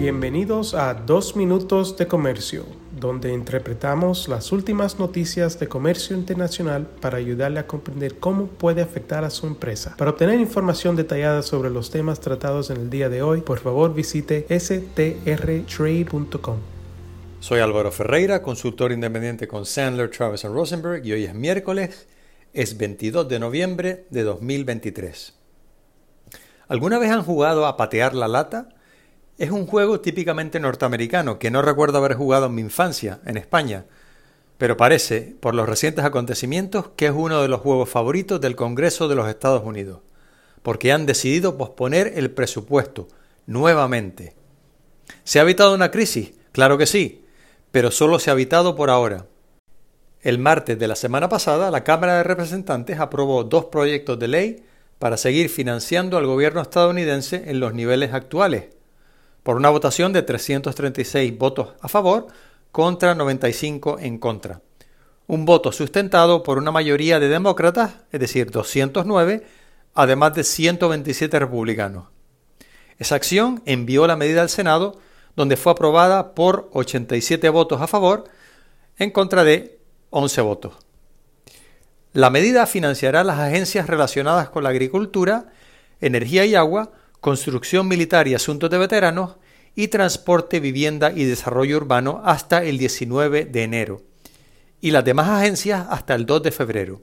Bienvenidos a Dos Minutos de Comercio, donde interpretamos las últimas noticias de comercio internacional para ayudarle a comprender cómo puede afectar a su empresa. Para obtener información detallada sobre los temas tratados en el día de hoy, por favor visite strtrade.com. Soy Álvaro Ferreira, consultor independiente con Sandler, Travis Rosenberg y hoy es miércoles, es 22 de noviembre de 2023. ¿Alguna vez han jugado a patear la lata? Es un juego típicamente norteamericano que no recuerdo haber jugado en mi infancia, en España, pero parece, por los recientes acontecimientos, que es uno de los juegos favoritos del Congreso de los Estados Unidos, porque han decidido posponer el presupuesto, nuevamente. ¿Se ha evitado una crisis? Claro que sí, pero solo se ha evitado por ahora. El martes de la semana pasada, la Cámara de Representantes aprobó dos proyectos de ley para seguir financiando al gobierno estadounidense en los niveles actuales, por una votación de 336 votos a favor contra 95 en contra. Un voto sustentado por una mayoría de demócratas, es decir, 209, además de 127 republicanos. Esa acción envió la medida al Senado, donde fue aprobada por 87 votos a favor, en contra de 11 votos. La medida financiará las agencias relacionadas con la agricultura, energía y agua, construcción militar y asuntos de veteranos, y transporte, vivienda y desarrollo urbano hasta el 19 de enero, y las demás agencias hasta el 2 de febrero.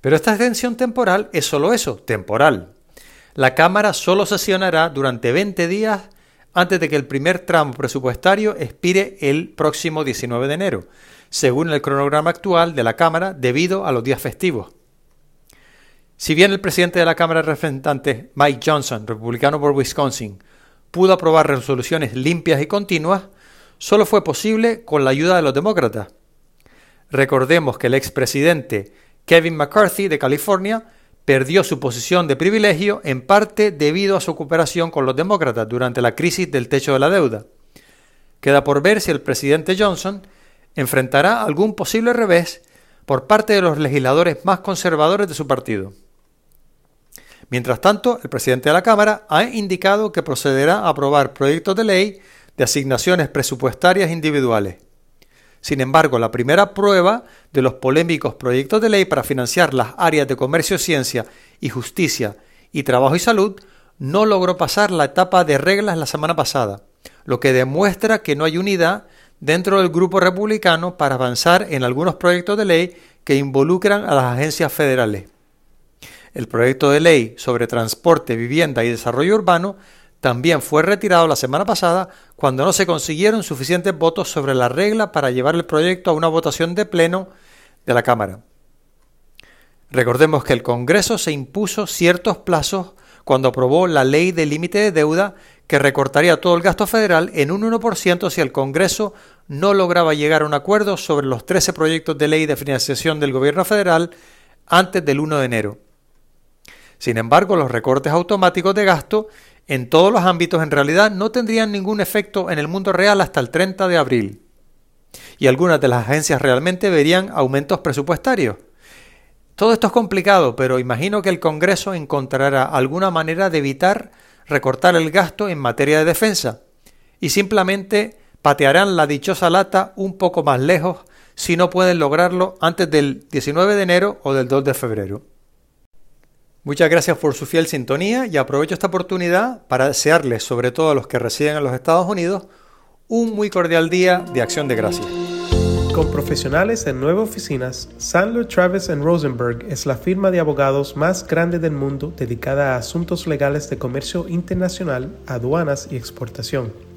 Pero esta extensión temporal es solo eso, temporal. La Cámara solo sesionará durante 20 días antes de que el primer tramo presupuestario expire el próximo 19 de enero, según el cronograma actual de la Cámara debido a los días festivos. Si bien el presidente de la Cámara de Representantes, Mike Johnson, republicano por Wisconsin, pudo aprobar resoluciones limpias y continuas, solo fue posible con la ayuda de los demócratas. Recordemos que el expresidente Kevin McCarthy de California perdió su posición de privilegio en parte debido a su cooperación con los demócratas durante la crisis del techo de la deuda. Queda por ver si el presidente Johnson enfrentará algún posible revés por parte de los legisladores más conservadores de su partido. Mientras tanto, el presidente de la Cámara ha indicado que procederá a aprobar proyectos de ley de asignaciones presupuestarias individuales. Sin embargo, la primera prueba de los polémicos proyectos de ley para financiar las áreas de comercio, ciencia y justicia y trabajo y salud no logró pasar la etapa de reglas la semana pasada, lo que demuestra que no hay unidad dentro del grupo republicano para avanzar en algunos proyectos de ley que involucran a las agencias federales. El proyecto de ley sobre transporte, vivienda y desarrollo urbano también fue retirado la semana pasada cuando no se consiguieron suficientes votos sobre la regla para llevar el proyecto a una votación de pleno de la Cámara. Recordemos que el Congreso se impuso ciertos plazos cuando aprobó la ley de límite de deuda que recortaría todo el gasto federal en un 1% si el Congreso no lograba llegar a un acuerdo sobre los 13 proyectos de ley de financiación del gobierno federal antes del 1 de enero. Sin embargo, los recortes automáticos de gasto en todos los ámbitos en realidad no tendrían ningún efecto en el mundo real hasta el 30 de abril. Y algunas de las agencias realmente verían aumentos presupuestarios. Todo esto es complicado, pero imagino que el Congreso encontrará alguna manera de evitar recortar el gasto en materia de defensa y simplemente patearán la dichosa lata un poco más lejos si no pueden lograrlo antes del 19 de enero o del 2 de febrero. Muchas gracias por su fiel sintonía y aprovecho esta oportunidad para desearles, sobre todo a los que residen en los Estados Unidos, un muy cordial día de acción de gracias. Con profesionales en nueve oficinas, Sandler Travis Rosenberg es la firma de abogados más grande del mundo dedicada a asuntos legales de comercio internacional, aduanas y exportación.